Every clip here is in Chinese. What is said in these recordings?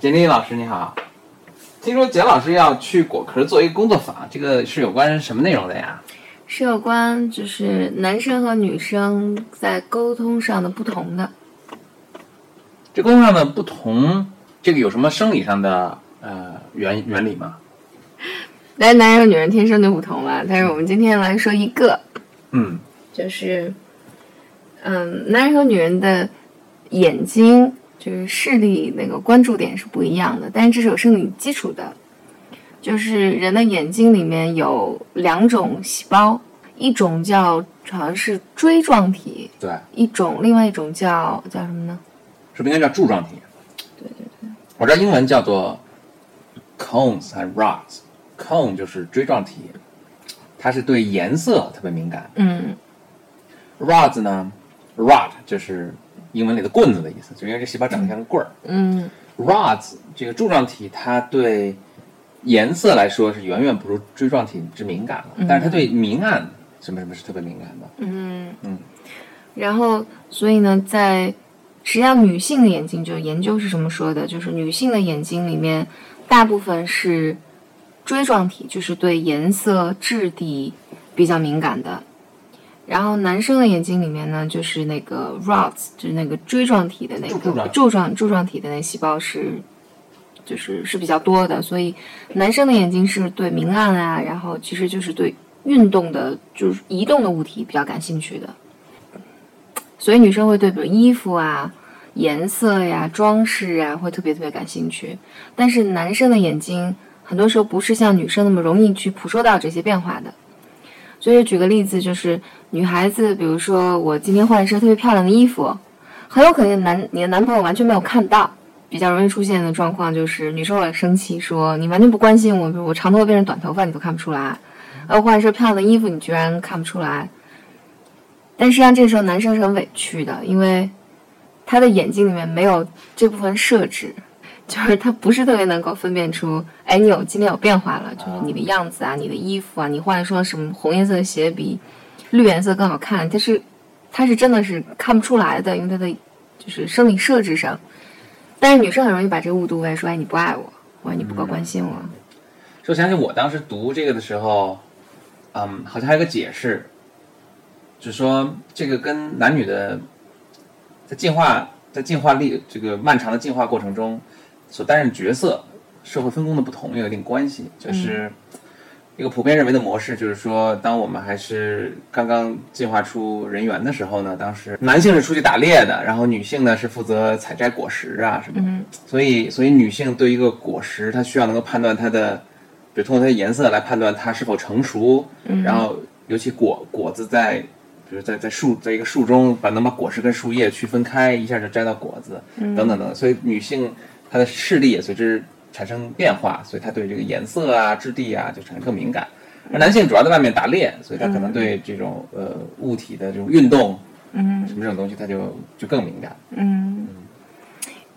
简历老师你好，听说简老师要去果壳做一个工作坊，这个是有关什么内容的呀？是有关就是男生和女生在沟通上的不同的。这沟通上的不同，这个有什么生理上的呃原原理吗？但是男人和女人天生就不同嘛。但是我们今天来说一个，嗯，就是，嗯，男人和女人的眼睛就是视力那个关注点是不一样的，但是这是有生理基础的。就是人的眼睛里面有两种细胞，一种叫好像是锥状体，对，一种另外一种叫叫什么呢？是不是应该叫柱状体？对对对，我知道英文叫做 cones 还是 rods。cone 就是锥状体，它是对颜色特别敏感。嗯 rods 呢，rod 就是英文里的棍子的意思，就因为这细胞长得像个棍儿。嗯 rods 这个柱状体，它对颜色来说是远远不如锥状体之敏感了，嗯但是它对明暗什么什么是特别敏感的。嗯嗯，然后所以呢，在实际上女性的眼睛，就研究是什么说的，就是女性的眼睛里面大部分是锥状体，就是对颜色、质地比较敏感的。然后男生的眼睛里面呢，就是那个 rods，就是那个锥状体的那个柱状柱状体的那细胞是，就是是比较多的，所以男生的眼睛是对明暗啊，然后其实就是对运动的，就是移动的物体比较感兴趣的。所以女生会对比如衣服啊、颜色呀、装饰啊，会特别特别感兴趣。但是男生的眼睛很多时候不是像女生那么容易去捕捉到这些变化的。所以举个例子，就是女孩子，比如说我今天换了一身特别漂亮的衣服，很有可能男你的男朋友完全没有看到。比较容易出现的状况就是女生会生气，说你完全不关心我，比如我长头发变成短头发你都看不出来，呃，换一身漂亮的衣服你居然看不出来。但实际上这时候男生是很委屈的，因为他的眼睛里面没有这部分设置，就是他不是特别能够分辨出，哎，你有今天有变化了，就是你的样子啊，你的衣服啊，你换一双什么红颜色的鞋比绿颜色更好看，但是他是真的是看不出来的，因为他的就是生理设置上。但是女生很容易把这个误读为说，哎，你不爱我，或者你不够关心我。说想起我当时读这个的时候，嗯，好像还有个解释，就说这个跟男女的在进化在进化历这个漫长的进化过程中所担任角色、社会分工的不同有一定关系。就是一个普遍认为的模式，就是说，当我们还是刚刚进化出人猿的时候呢，当时男性是出去打猎的，然后女性呢是负责采摘果实啊什么的。嗯所以，所以女性对一个果实，她需要能够判断它的，比如通过它的颜色来判断它是否成熟，嗯然后尤其果果子在，比如在在树在一个树中，把能把果实跟树叶区分开，一下就摘到果子，嗯等等等。所以女性她的视力也随之产生变化，所以他对这个颜色啊、质地啊就产生更敏感。而男性主要在外面打猎，所以他可能对这种呃物体的这种运动嗯什么这种东西，他就就更敏感。嗯。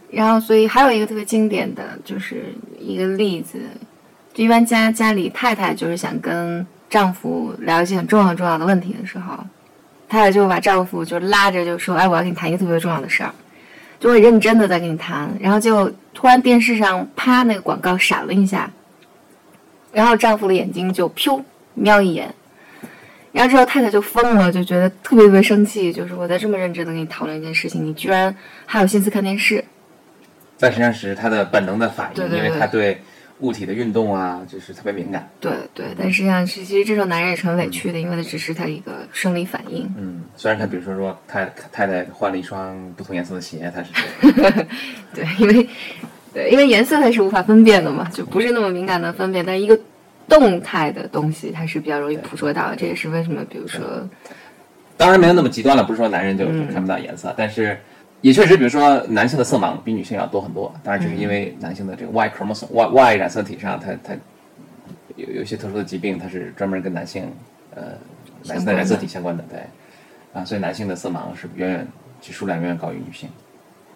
然后，所以还有一个特别经典的就是一个例子，就一般家家里太太就是想跟丈夫聊一些很重要很重要的问题的时候，太太就把丈夫就拉着就说：“哎，我要跟你谈一个特别重要的事儿。”就会认真的在跟你谈，然后就突然电视上啪那个广告闪了一下，然后丈夫的眼睛就飘瞄一眼，然后之后太太就疯了，就觉得特别特别生气，就是我在这么认真的跟你讨论一件事情，你居然还有心思看电视。但实际上是他的本能的反应，对对对因为他对物体的运动啊，就是特别敏感。对对，但实际上，其实这时候男人也是很委屈的，因为他只是他一个生理反应。嗯，虽然他比如说说太太太换了一双不同颜色的鞋，他是对，因为对，因为颜色它是无法分辨的嘛，就不是那么敏感的分辨。但一个动态的东西，它是比较容易捕捉到的。这也是为什么，比如说，当然没有那么极端了，不是说男人就嗯看不到颜色，但是也确实，比如说男性的色盲比女性要多很多。当然，这是因为男性的这个 Y chromosome Y Y 染色体上，它它有有一些特殊的疾病，它是专门跟男性呃男性的染色体相关的，对啊，所以男性的色盲是远远其数量远远高于女性。